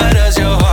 what does your heart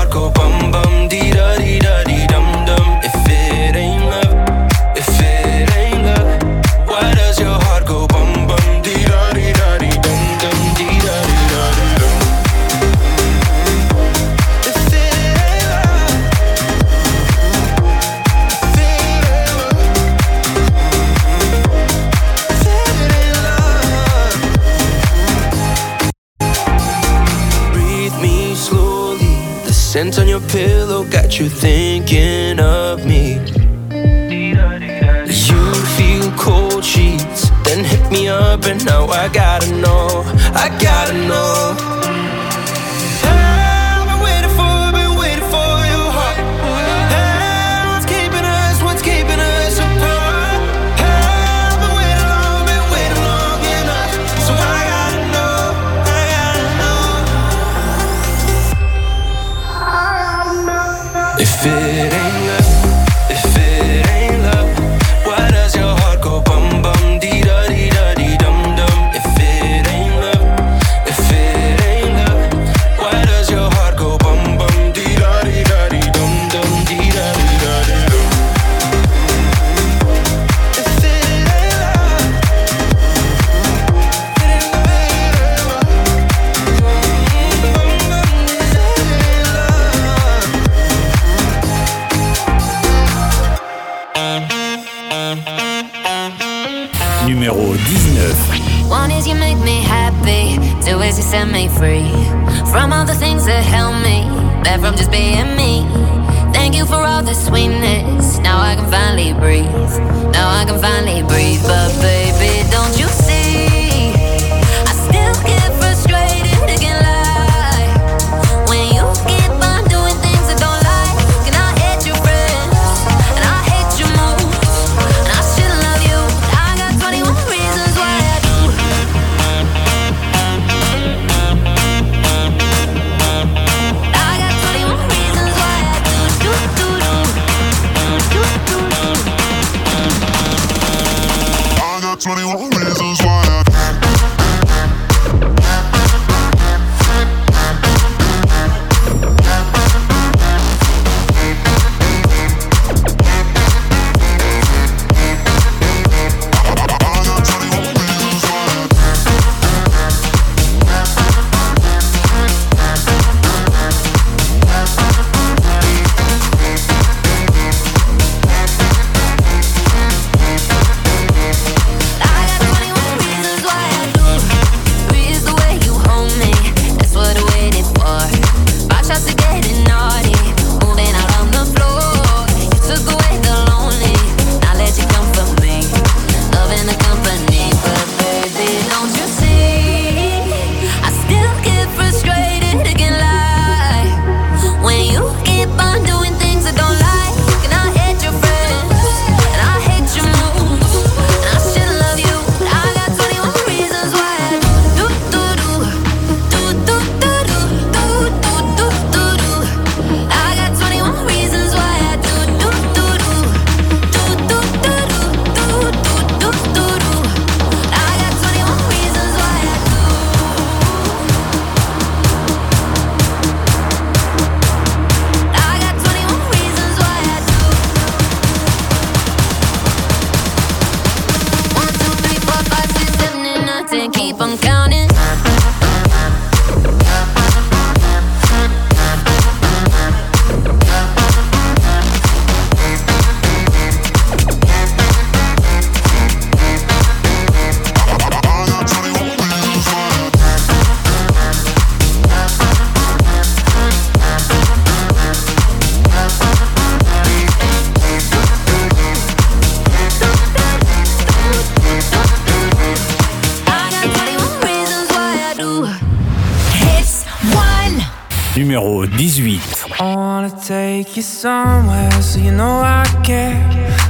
18. I wanna take you somewhere so you know I care.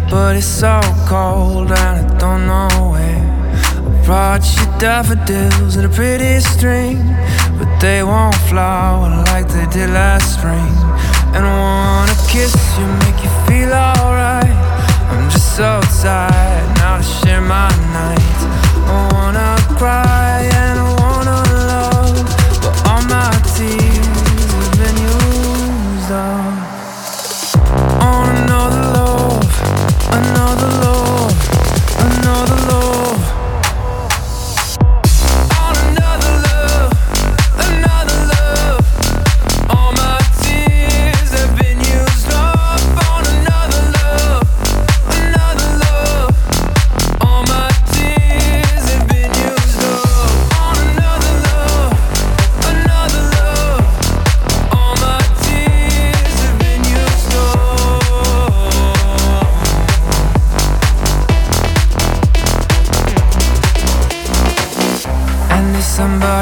But it's so cold and I don't know where. I brought you daffodils in a pretty string. But they won't flower like they did last spring. And I wanna kiss you, make you feel alright. I'm just so tired now to share my nights. I wanna cry and I wanna love, but all my tears. On oh, another love, another love, another love.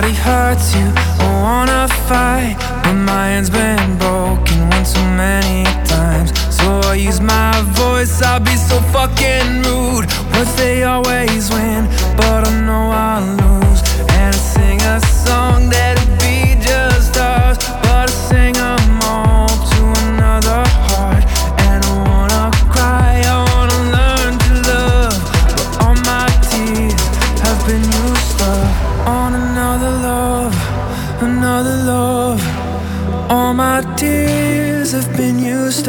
body hurts you. I wanna fight. but My hand's been broken one too many times. So I use my voice, I'll be so fucking rude. Words they always win, but I know I'll lose. And I sing a song that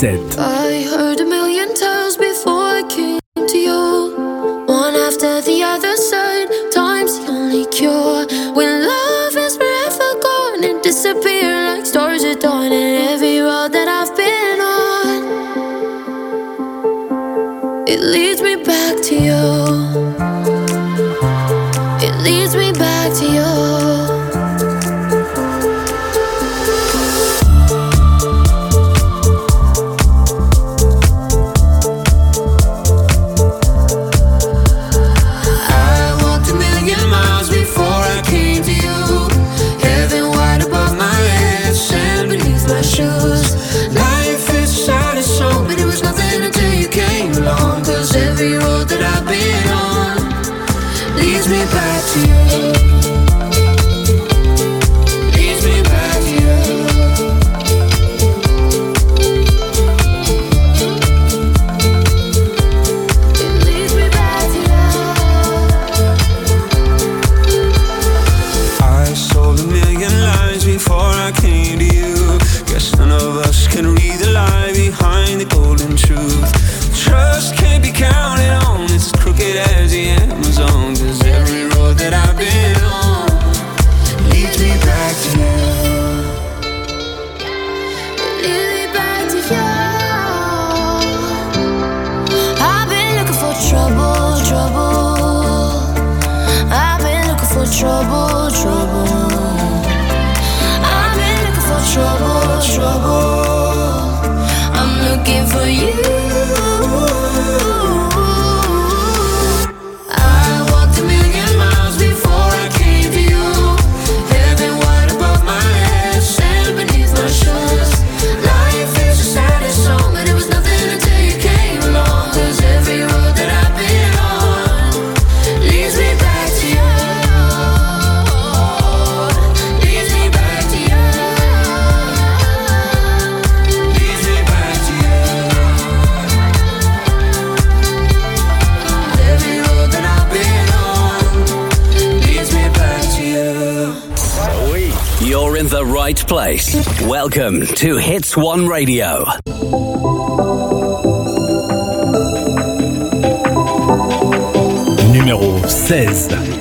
7. in the right place. Welcome to Hits One Radio. Numéro 16.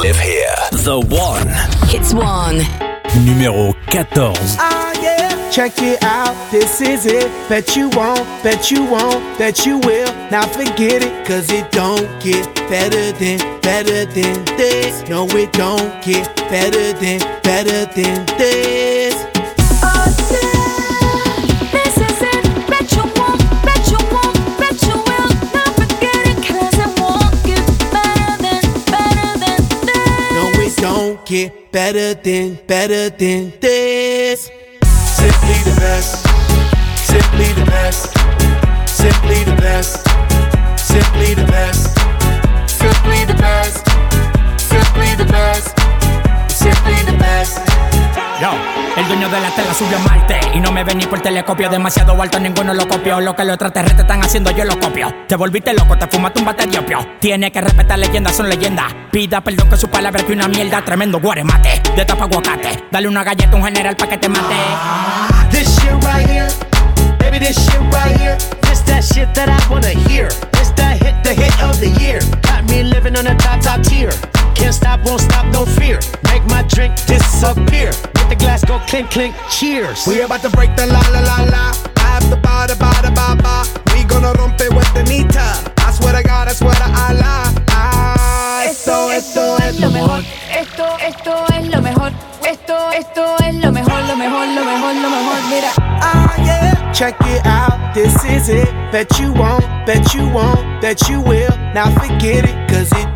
Live here. The one. It's one. Numéro 14. Ah yeah, check it out, this is it. Bet you won't, bet you won't, bet you will. Now forget it, cause it don't get better than, better than this. No, it don't get better than, better than this. This get better than, better than this. Simply the best, simply the best, simply the best, simply the best, simply the best, simply the best, simply the best. El dueño de la tela subió a Marte Y no me ven ni por telescopio Demasiado alto, ninguno lo copió Lo que los extraterrestres están haciendo, yo lo copio Te volviste loco, te fumaste un bate de opio Tiene que respetar leyendas, son leyendas Pida perdón que su palabra que una mierda Tremendo guaremate, de tapa aguacate Dale una galleta a un general pa' que te mate This shit right here, baby, this shit right here. This that shit that I wanna hear. This that hit, the hit of the year. Got me living on a top, top tier. Can't stop, won't stop, no fear. Make my drink disappear. Let the glass go clink, clink, cheers. We about to break the la la la la. I have the ba da ba da ba ba. We gonna rompe with the nita. I swear to God, I swear to Allah. Ah, esto, esto es lo mejor. Esto, esto es lo mejor. Esto, esto es lo mejor, lo mejor, lo mejor, lo mejor. Mira. Ah, yeah. Check it out, this is it. Bet you won't, bet you won't, bet you will. Now forget it, cause it don't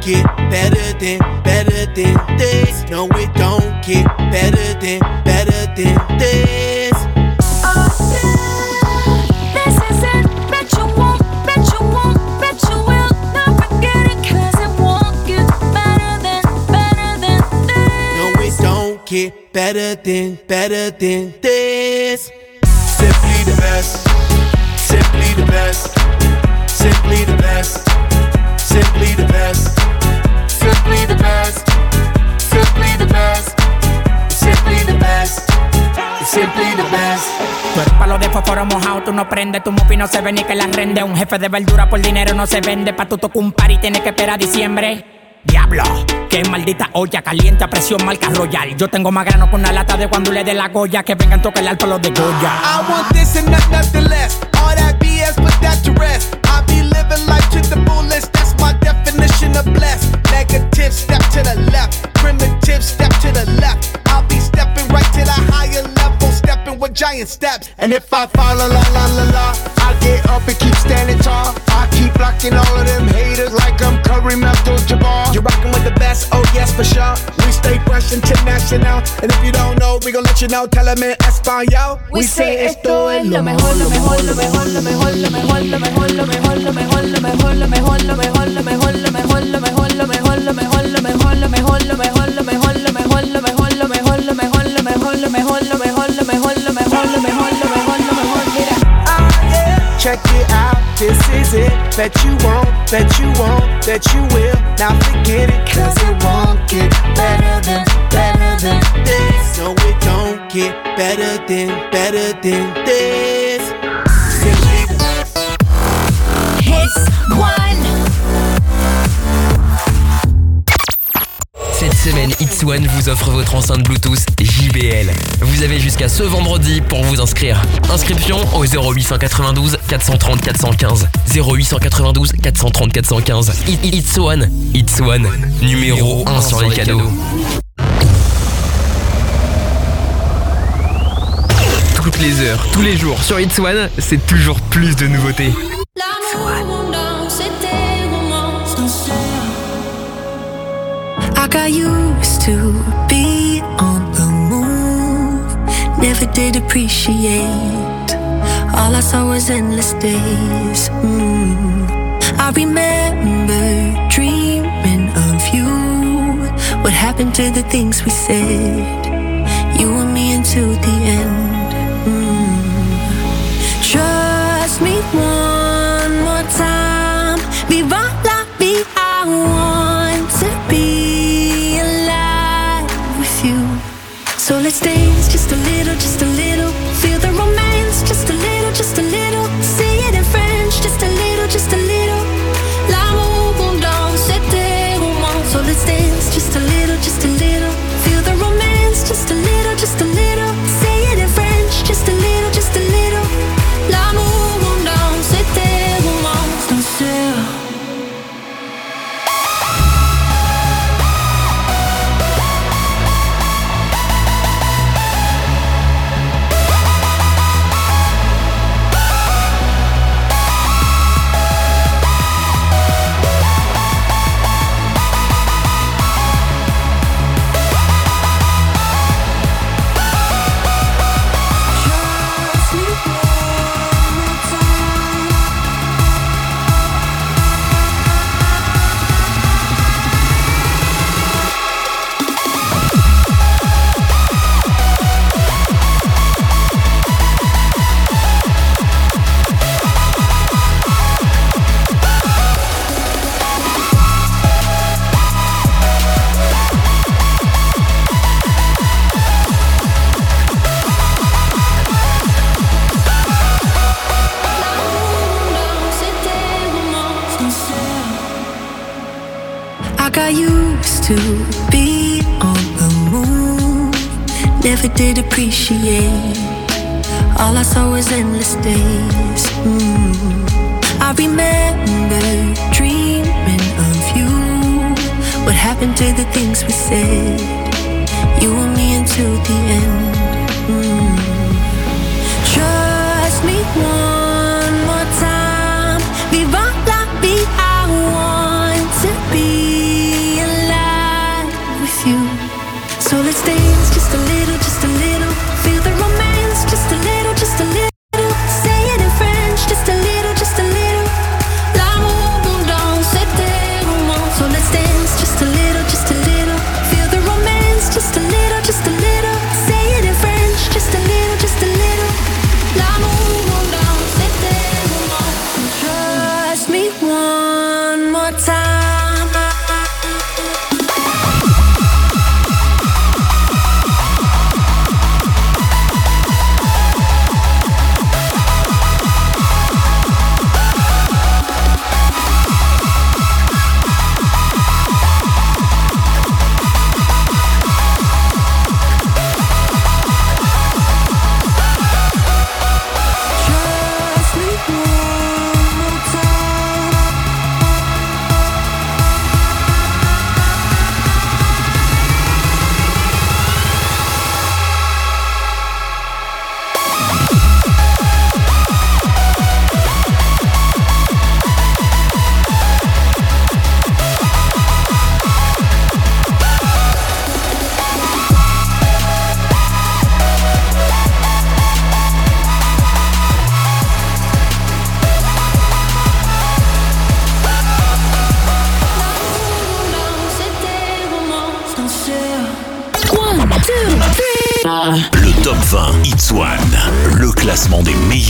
get better than, better than this. No, it don't get better than, better than this. This is it. Bet you won't, bet you won't, bet you will not forget it. 'Cause it won't get better than, better than this. No, it don't get better than, better than this. Simply the best, simply the best, simply the best, simply the best, simply the best, simply the best, simply the best, simply the best. Tú eres palo de fósforo mojado, tú no prendes, tu mufi no se ve ni que la rende. Un jefe de verdura por dinero no se vende, pa' tu tocar un par y tienes que esperar a diciembre. Diablo, que maldita olla caliente a presión marca royal. Yo tengo más grano con una lata de cuando le dé la goya que vengan tocar el alto los de Goya. I want this and not nothing less. All that BS, put that to rest. I be living life to the fullest. negative, step to the left. Primitive, step to the left. I'll be stepping right to the higher level, stepping with giant steps. And if I fall, la la la la la, I get up and keep standing tall. I keep blocking all of them haters like I'm Kareem Abdul-Jabbar. You're rocking with the best, oh yes for sure. We stay fresh international, and if you don't know, we gon' let you know. Tell them in Espanol. We, we say esto es lo mejor, lo mejor, lo mejor, lo mejor, lo mejor, lo mejor, lo mejor, lo mejor, lo mejor, lo mejor, lo mejor, lo mejor, lo mejor, lo mejor, lo mejor, lo mejor lo mejor, lo mejor, lo mejor, lo mejor, lo mejor, lo mejor, lo mejor, lo mejor, lo mejor, lo mejor, lo mejor, lo mejor, lo mejor, lo mejor, lo mejor, lo mejor, mira. Check it out, this is it. Bet you won't, bet you won't, bet you will. Now forget it, cause it won't get better than, better than this. No, it don't get better than, better than this. Hits one. Semaine, It's One vous offre votre enceinte Bluetooth JBL. Vous avez jusqu'à ce vendredi pour vous inscrire. Inscription au 0892 430 415. 0892 430 415. It- It- It's One. It's One. Numéro 1 sur les cadeaux. Toutes les heures, tous les jours sur It's One, c'est toujours plus de nouveautés. I used to be on the move. Never did appreciate. All I saw was endless days. Mm. I remember dreaming of you. What happened to the things we said? You and me until the end. So just a little, just a appreciate. All I saw was endless days. Mm. I remember dreaming of you. What happened to the things we said? You and me until the end. Mm.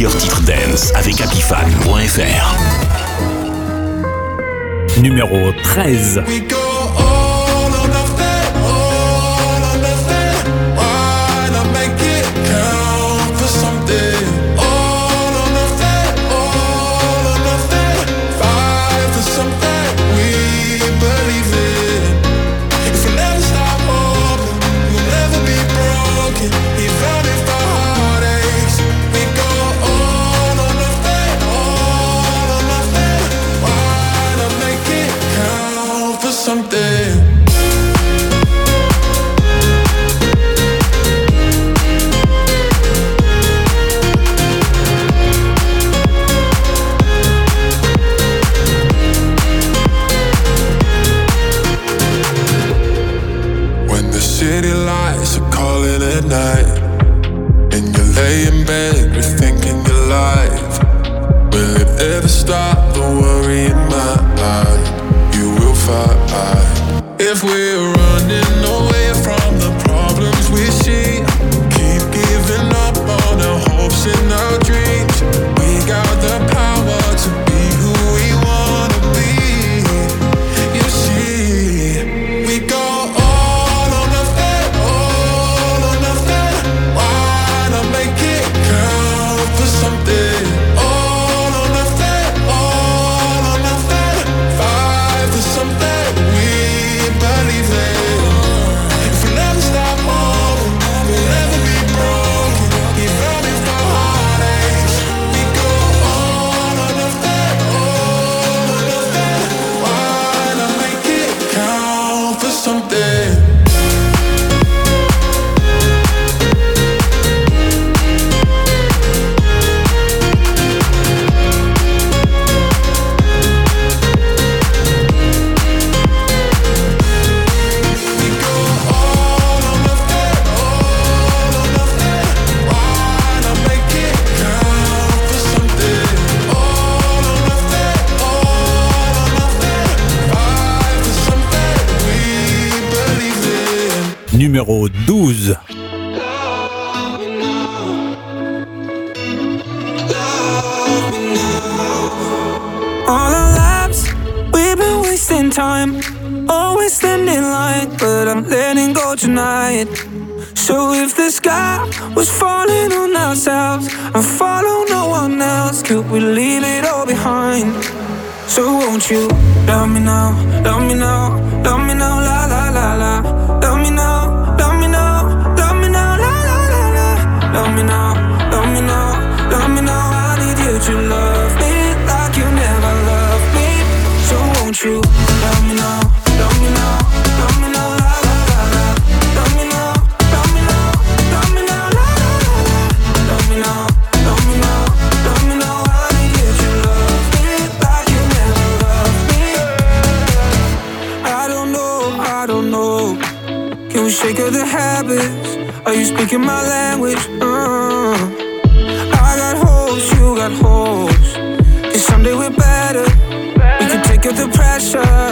Meilleurs titres dance avec Apifan.fr. Numéro 13. if we're running. Numéro 12. All our lives, we've been wasting time. Always standing line, but I'm letting go tonight. So if the sky was falling on ourselves and follow no one else, could we leave it all behind? So won't you love me now, love me now, love me now, la la la la, Me me me la la la me me me la la me me me love me like you never loved me. I don't know, I don't know. Can we shake of the habits? Are you speaking my language? Pressure.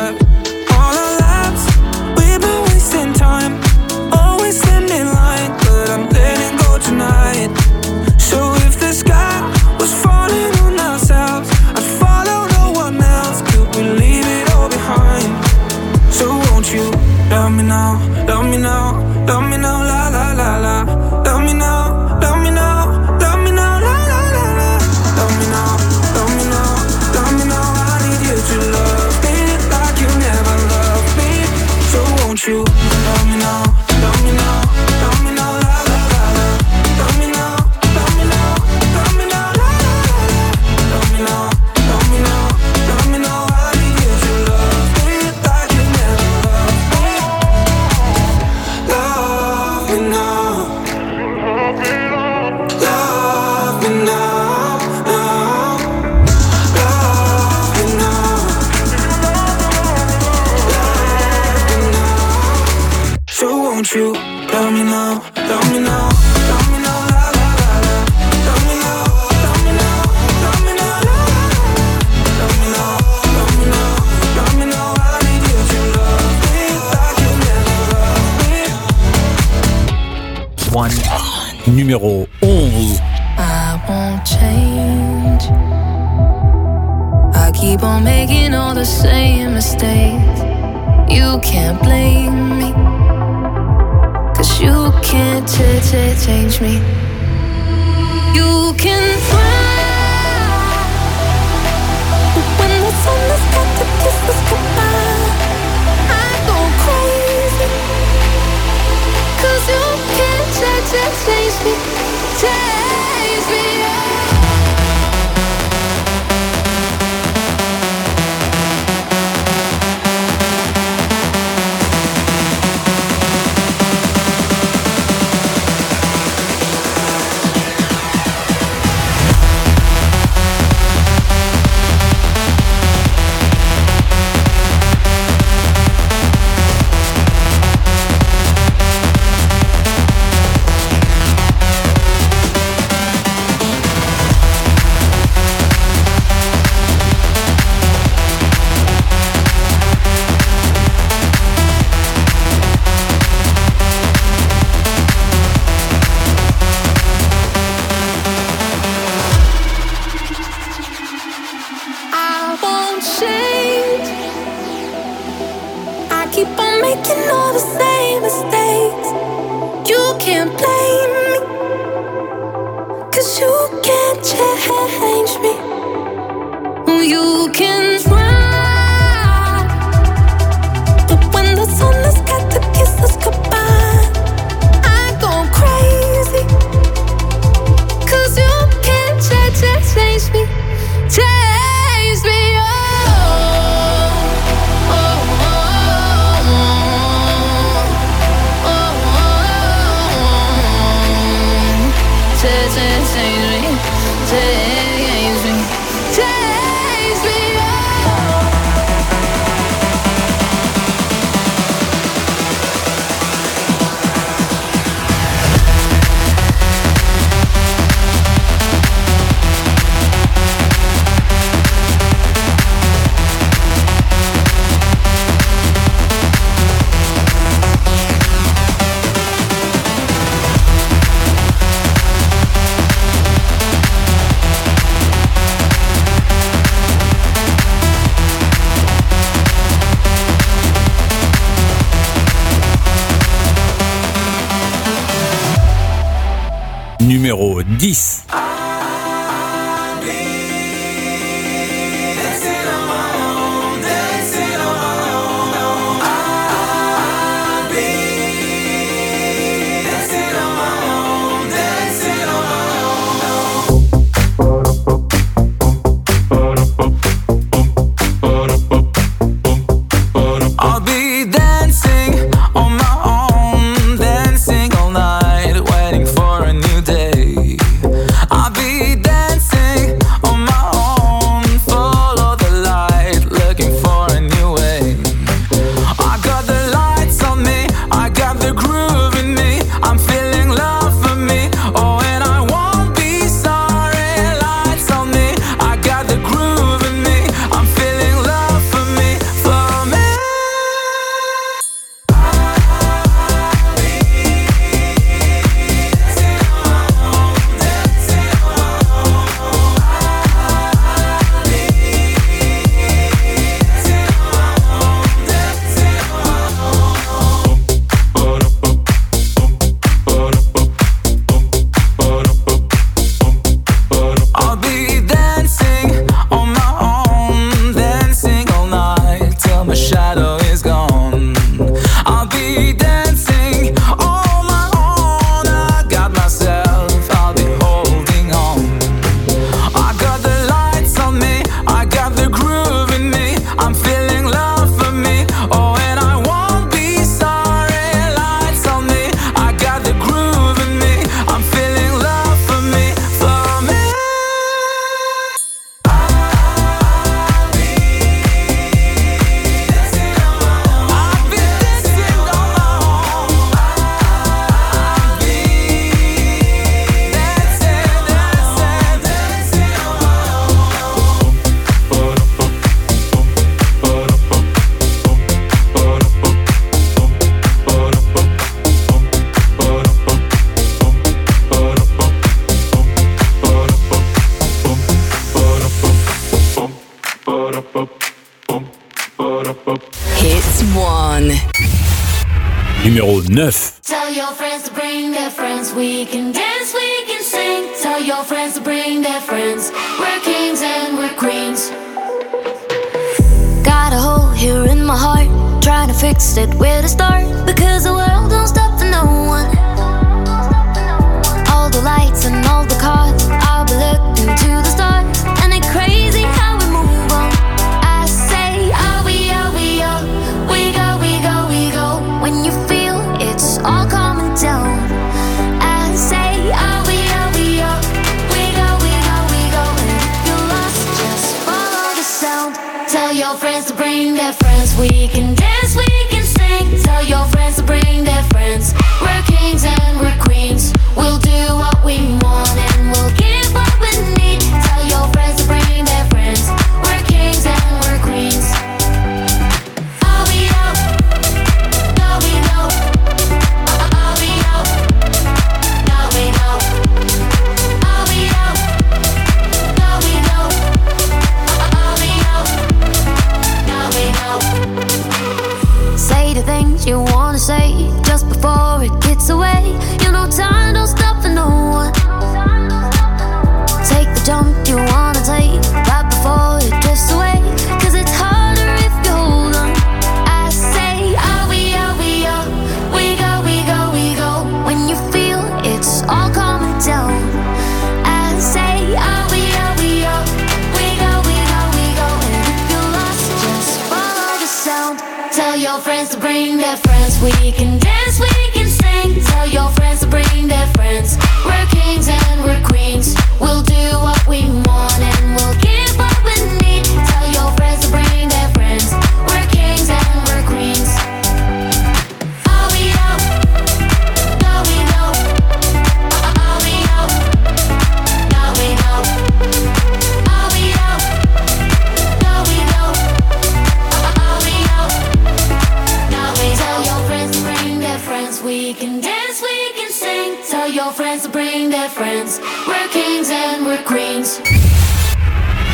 numéro 11. I won't change. I keep on making all the same mistakes. You can't blame me. Cause you can't change me. You can find take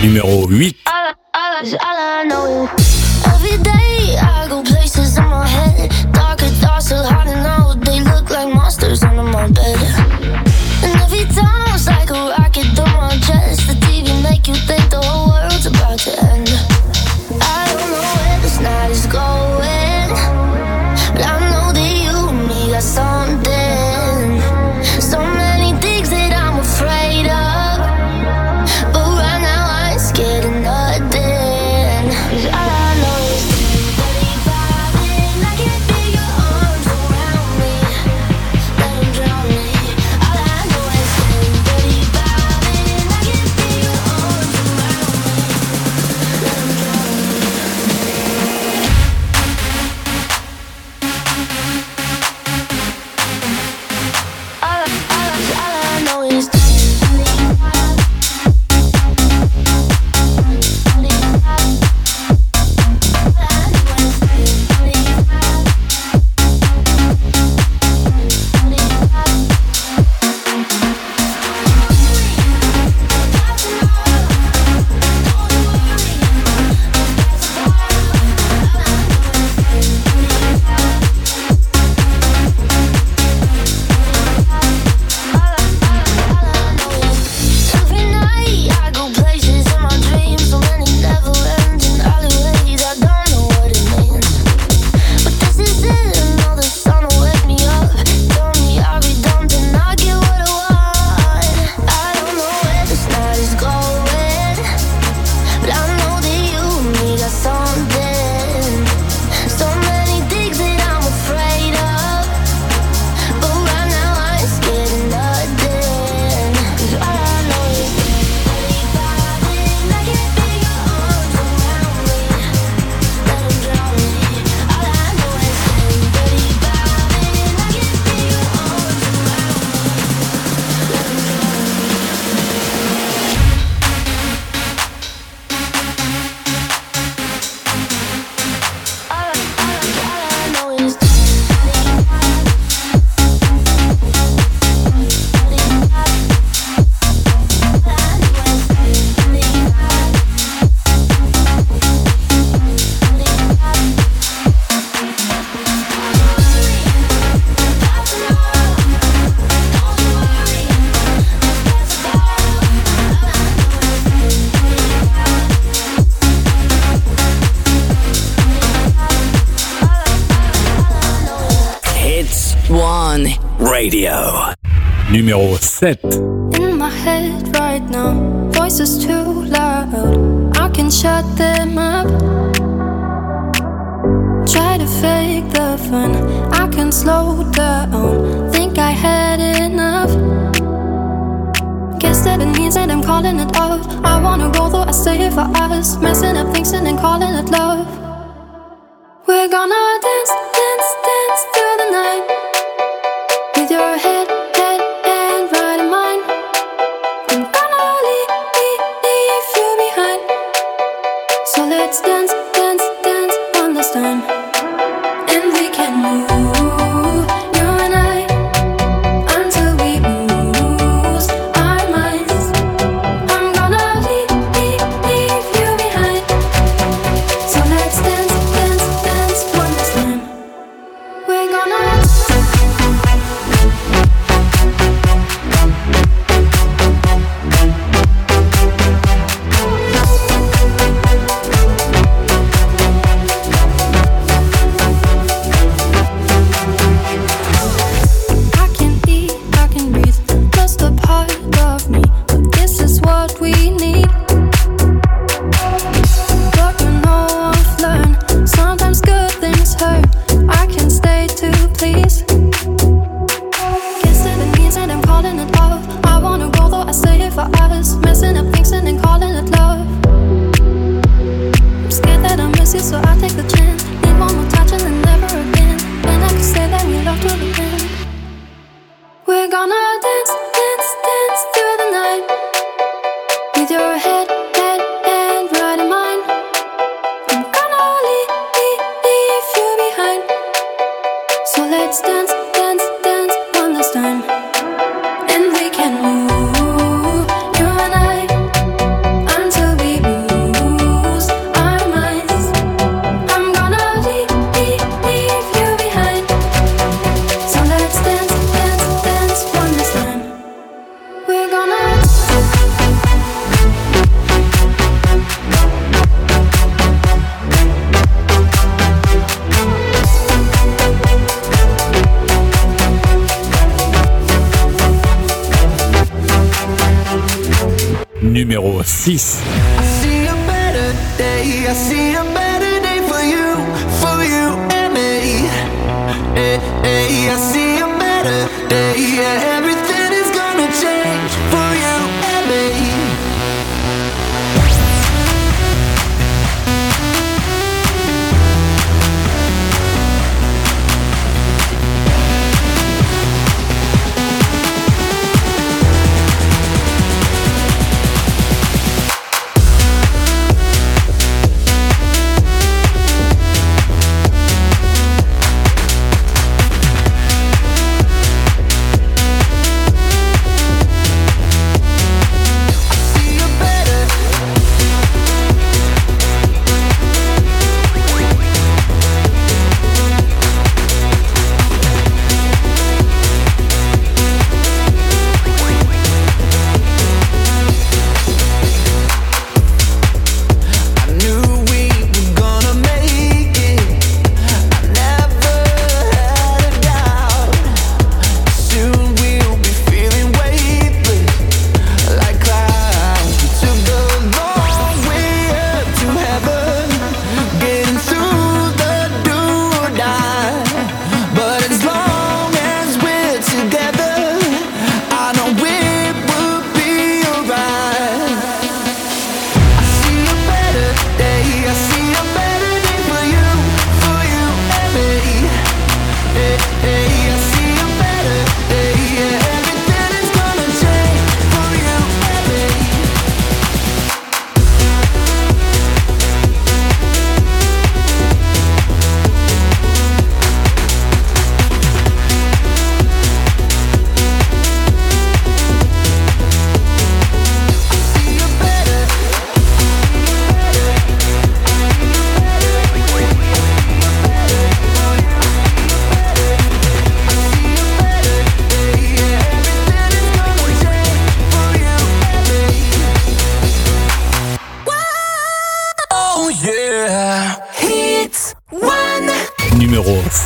Numéro 8. All, all, all set. In my head right now, voices too loud. I can shut them up. Try to fake the fun. I can slow down. Think I had enough. Guess that it means that I'm calling it off. I wanna go though I stay for us. Messing up, things and then calling it love.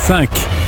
5.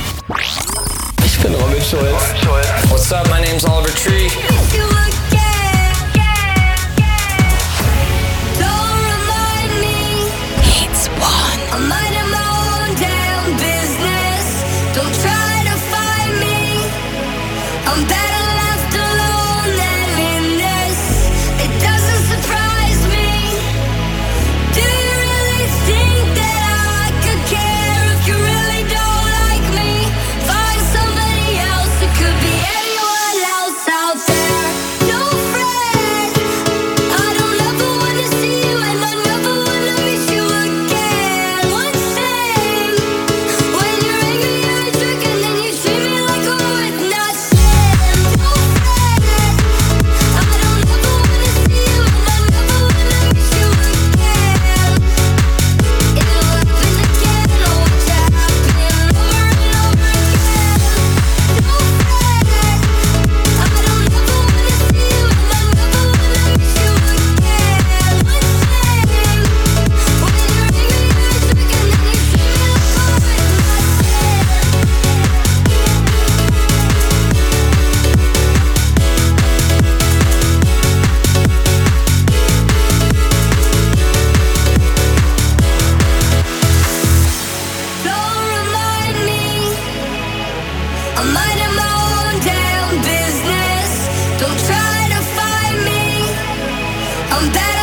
I'm better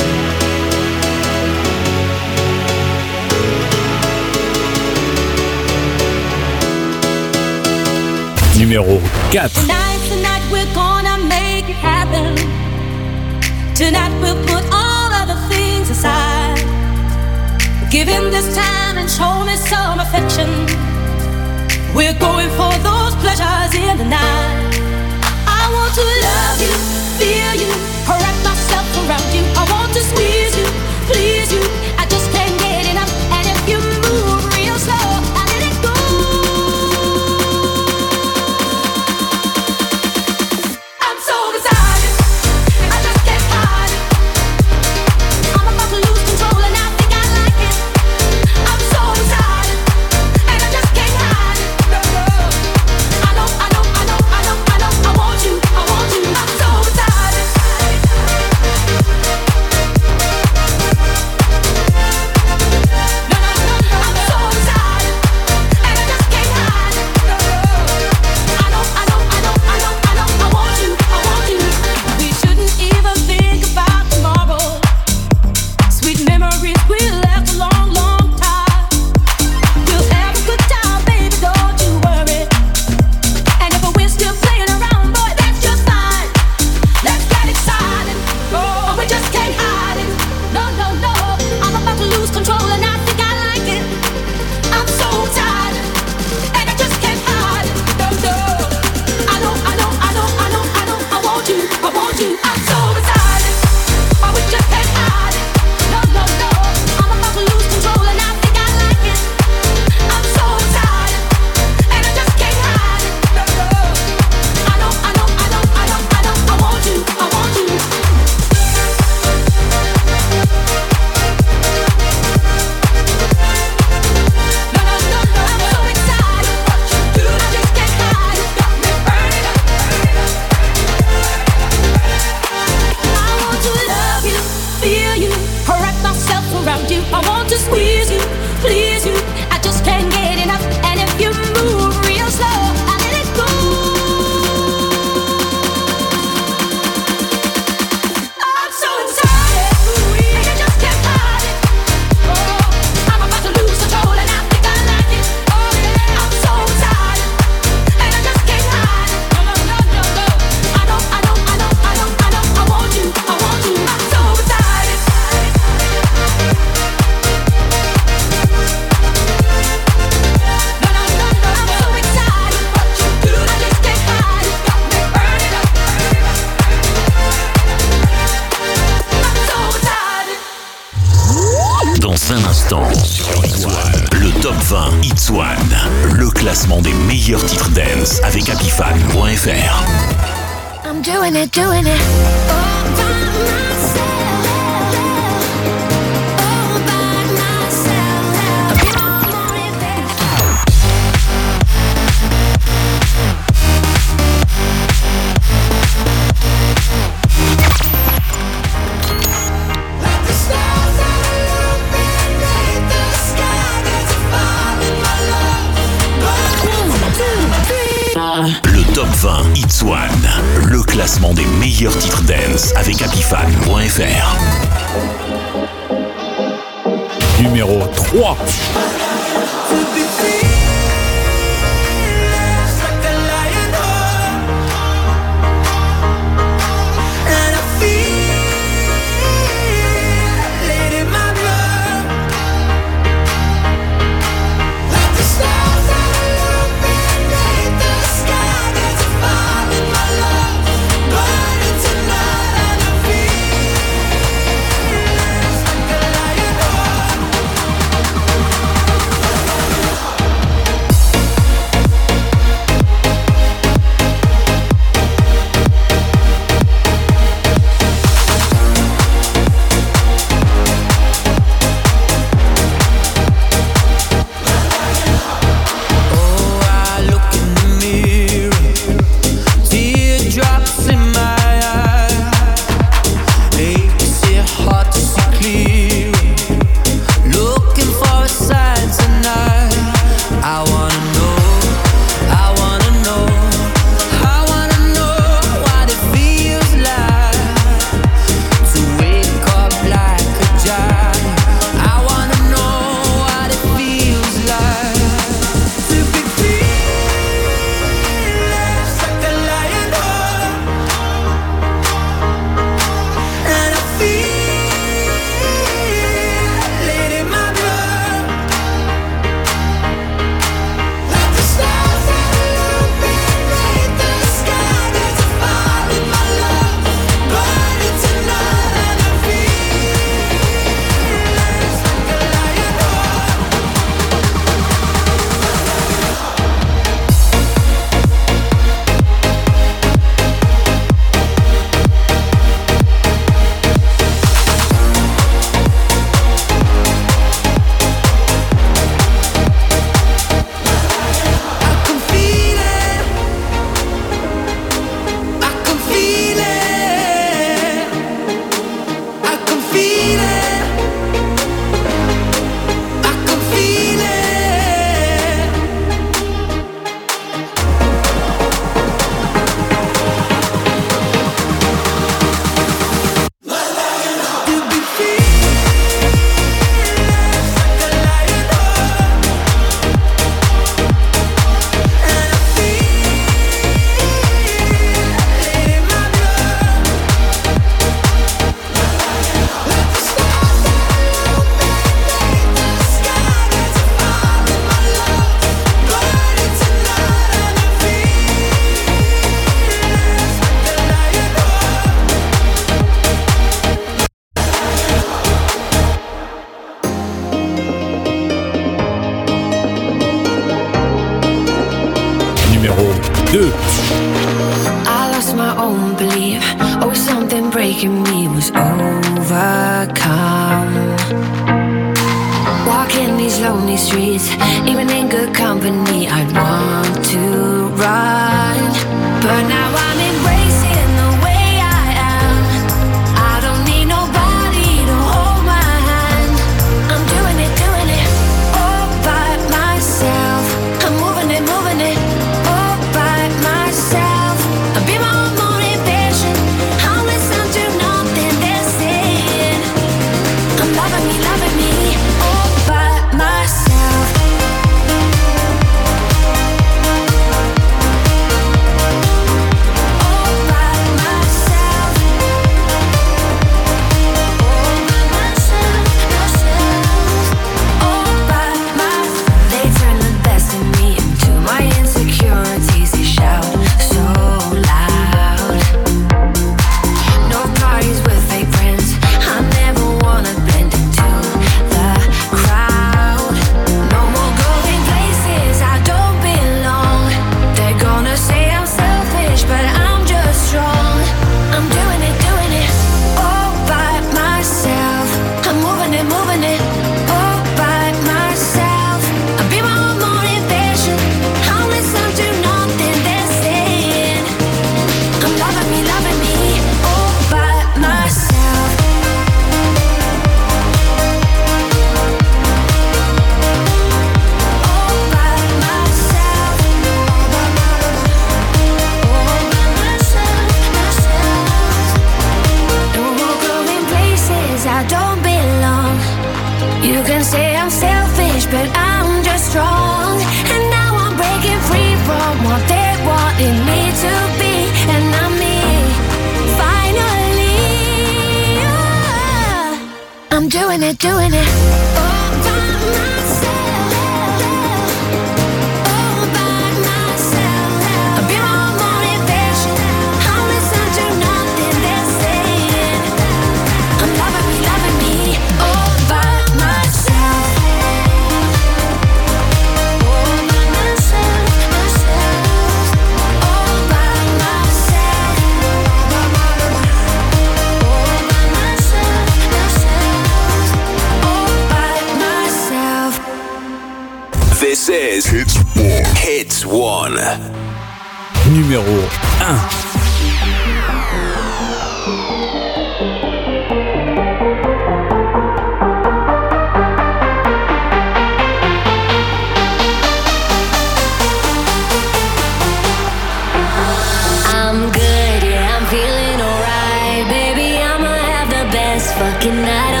best fucking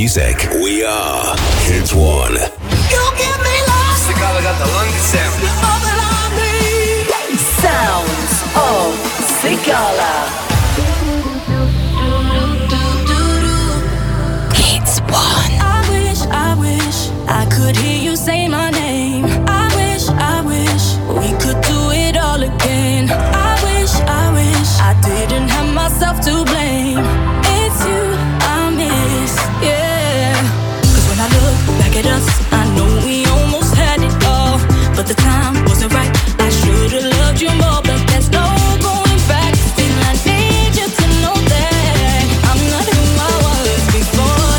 music.